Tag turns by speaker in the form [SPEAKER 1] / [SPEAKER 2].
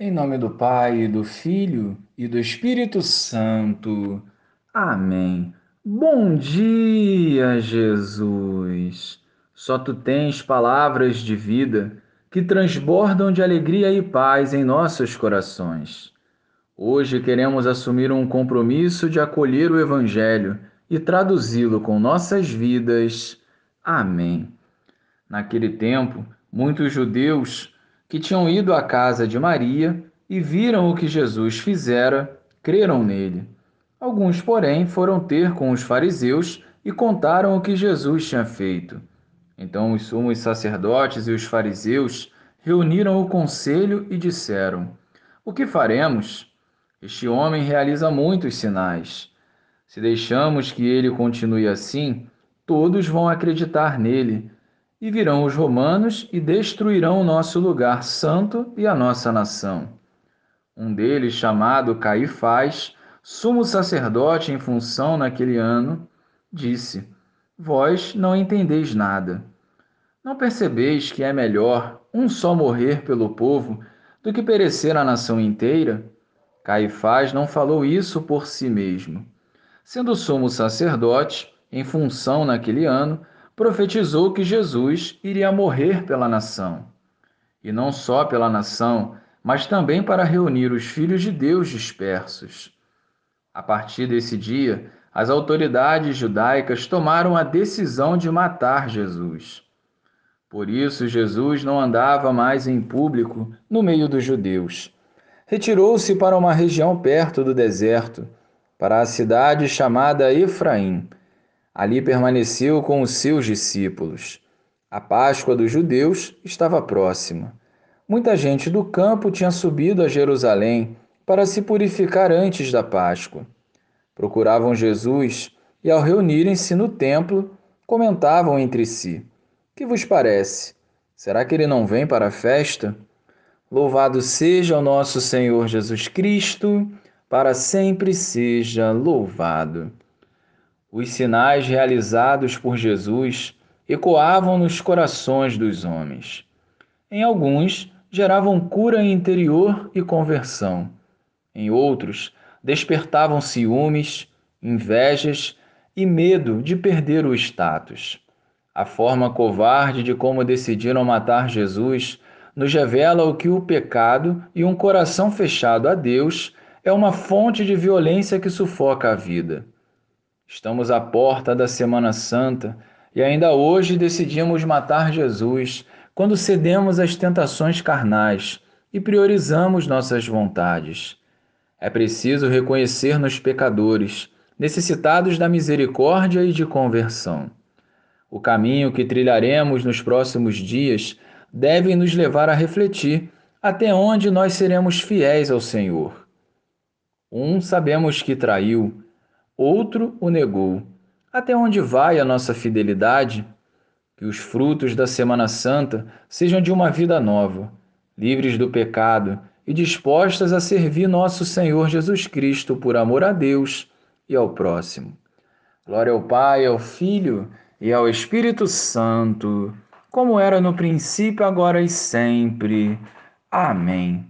[SPEAKER 1] Em nome do Pai, do Filho e do Espírito Santo. Amém. Bom dia, Jesus. Só tu tens palavras de vida que transbordam de alegria e paz em nossos corações. Hoje queremos assumir um compromisso de acolher o Evangelho e traduzi-lo com nossas vidas. Amém. Naquele tempo, muitos judeus que tinham ido à casa de Maria e viram o que Jesus fizera, creram nele. Alguns, porém, foram ter com os fariseus e contaram o que Jesus tinha feito. Então os sumos sacerdotes e os fariseus reuniram o conselho e disseram: O que faremos? Este homem realiza muitos sinais. Se deixamos que ele continue assim, todos vão acreditar nele e virão os romanos e destruirão o nosso lugar santo e a nossa nação. Um deles, chamado Caifás, sumo sacerdote em função naquele ano, disse: Vós não entendeis nada. Não percebeis que é melhor um só morrer pelo povo do que perecer a nação inteira? Caifás não falou isso por si mesmo. Sendo sumo sacerdote, em função naquele ano, profetizou que Jesus iria morrer pela nação. E não só pela nação, mas também para reunir os filhos de Deus dispersos. A partir desse dia, as autoridades judaicas tomaram a decisão de matar Jesus. Por isso, Jesus não andava mais em público no meio dos judeus. Retirou-se para uma região perto do deserto, para a cidade chamada Efraim Ali permaneceu com os seus discípulos. A Páscoa dos judeus estava próxima. Muita gente do campo tinha subido a Jerusalém para se purificar antes da Páscoa. Procuravam Jesus e, ao reunirem-se no templo, comentavam entre si: Que vos parece? Será que ele não vem para a festa? Louvado seja o nosso Senhor Jesus Cristo, para sempre seja louvado. Os sinais realizados por Jesus ecoavam nos corações dos homens. Em alguns, geravam cura interior e conversão. Em outros, despertavam ciúmes, invejas e medo de perder o status. A forma covarde de como decidiram matar Jesus nos revela o que o pecado e um coração fechado a Deus é uma fonte de violência que sufoca a vida. Estamos à porta da Semana Santa e ainda hoje decidimos matar Jesus quando cedemos às tentações carnais e priorizamos nossas vontades. É preciso reconhecer nos pecadores, necessitados da misericórdia e de conversão. O caminho que trilharemos nos próximos dias deve nos levar a refletir até onde nós seremos fiéis ao Senhor. Um sabemos que traiu, outro o negou. Até onde vai a nossa fidelidade? Que os frutos da Semana Santa sejam de uma vida nova, livres do pecado e dispostas a servir nosso Senhor Jesus Cristo por amor a Deus e ao próximo. Glória ao Pai, ao Filho e ao Espírito Santo, como era no princípio, agora e sempre. Amém.